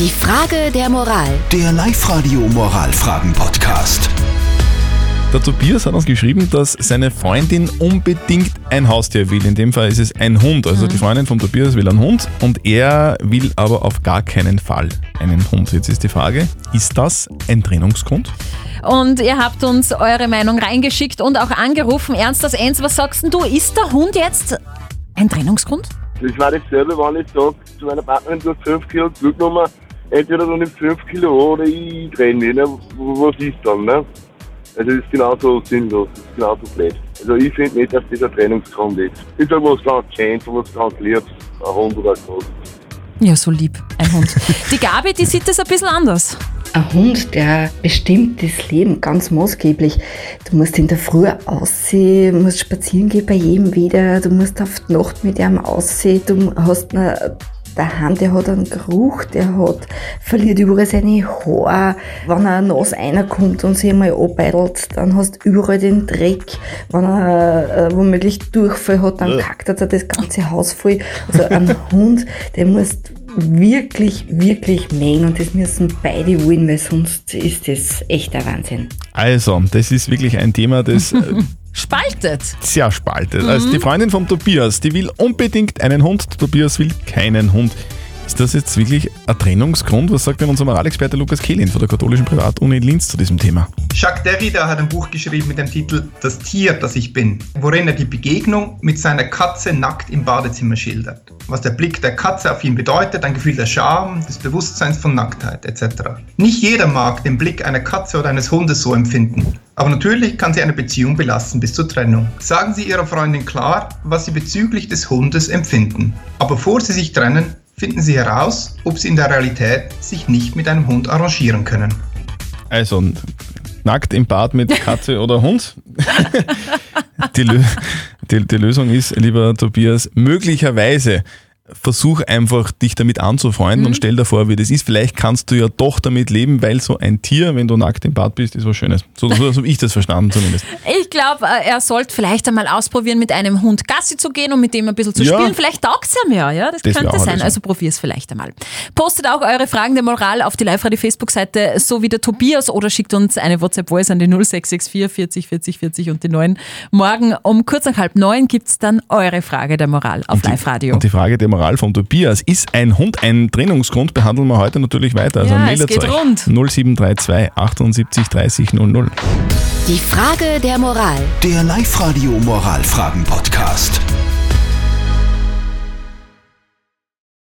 Die Frage der Moral. Der Live-Radio Moralfragen-Podcast. Der Tobias hat uns geschrieben, dass seine Freundin unbedingt ein Haustier will. In dem Fall ist es ein Hund. Also die Freundin von Tobias will einen Hund und er will aber auf gar keinen Fall einen Hund. Jetzt ist die Frage, ist das ein Trennungsgrund? Und ihr habt uns eure Meinung reingeschickt und auch angerufen. Ernst, das Eins, was sagst denn du? Ist der Hund jetzt ein Trennungsgrund? Das war dasselbe, wenn ich sage zu meiner Partnerin, du hast 5 Kilo zugenommen, entweder du nimmst 5 Kilo an oder ich trenne mich. Ne? Was ist dann? Ne? Also das ist genauso sinnlos, das ist genauso blöd. Also ich finde nicht, dass das ein Trennungsgrund ist. Ich sage was ganz Schönes, was ganz Liebes, ein Hund oder ein Katze. Ja, so lieb, ein Hund. Die Gabi, die sieht das ein bisschen anders. Ein Hund, der bestimmt das Leben ganz maßgeblich. Du musst in der Früh aussehen, musst spazieren gehen bei jedem wieder, du musst auf die Nacht mit ihm aussehen, du hast eine daheim, der hat einen Geruch, der hat, verliert überall seine Haare. Wenn er nass reinkommt und sich einmal abbeidelt, dann hast du überall den Dreck. Wenn er äh, womöglich Durchfall hat, dann kackt er das ganze Haus voll. Also ein Hund, der muss wirklich, wirklich mengen und das müssen beide wollen, weil sonst ist das echt ein Wahnsinn. Also, das ist wirklich ein Thema, das Spaltet. sehr spaltet. Also die Freundin von Tobias, die will unbedingt einen Hund, Tobias will keinen Hund. Ist das jetzt wirklich ein Trennungsgrund? Was sagt denn unser Moralexperte Lukas Kehlin von der katholischen Privatuni in Linz zu diesem Thema? Jacques Derrida hat ein Buch geschrieben mit dem Titel Das Tier, das ich bin, worin er die Begegnung mit seiner Katze nackt im Badezimmer schildert. Was der Blick der Katze auf ihn bedeutet, ein Gefühl der Scham, des Bewusstseins von Nacktheit etc. Nicht jeder mag den Blick einer Katze oder eines Hundes so empfinden. Aber natürlich kann sie eine Beziehung belasten bis zur Trennung. Sagen Sie Ihrer Freundin klar, was Sie bezüglich des Hundes empfinden. Aber bevor Sie sich trennen, finden Sie heraus, ob Sie in der Realität sich nicht mit einem Hund arrangieren können. Also, nackt im Bad mit Katze oder Hund? die, die, die Lösung ist, lieber Tobias, möglicherweise versuch einfach, dich damit anzufreunden und stell dir vor, wie das ist. Vielleicht kannst du ja doch damit leben, weil so ein Tier, wenn du nackt im Bad bist, ist was Schönes. So, so habe ich das verstanden zumindest. Ich glaube, er sollte vielleicht einmal ausprobieren, mit einem Hund Gassi zu gehen und mit dem ein bisschen zu Ja. spielen. Vielleicht taugt es ihm ja, ja. Das, Das könnte sein. Also probier es vielleicht einmal. Postet auch eure Fragen der Moral auf die Live-Radio-Facebook-Seite, so wie der Tobias, oder schickt uns eine WhatsApp-Voice an die 0664 40 40 40 und die 9. Morgen um kurz nach halb neun gibt es dann eure Frage der Moral auf Live-Radio. Und die Frage der Moral von Tobias, ist ein Hund ein Trennungsgrund? Behandeln wir heute natürlich weiter. Also Ja, es geht euch. rund. 0732 78 30 00. Die Frage der Moral. Der Live-Radio Moralfragen-Podcast.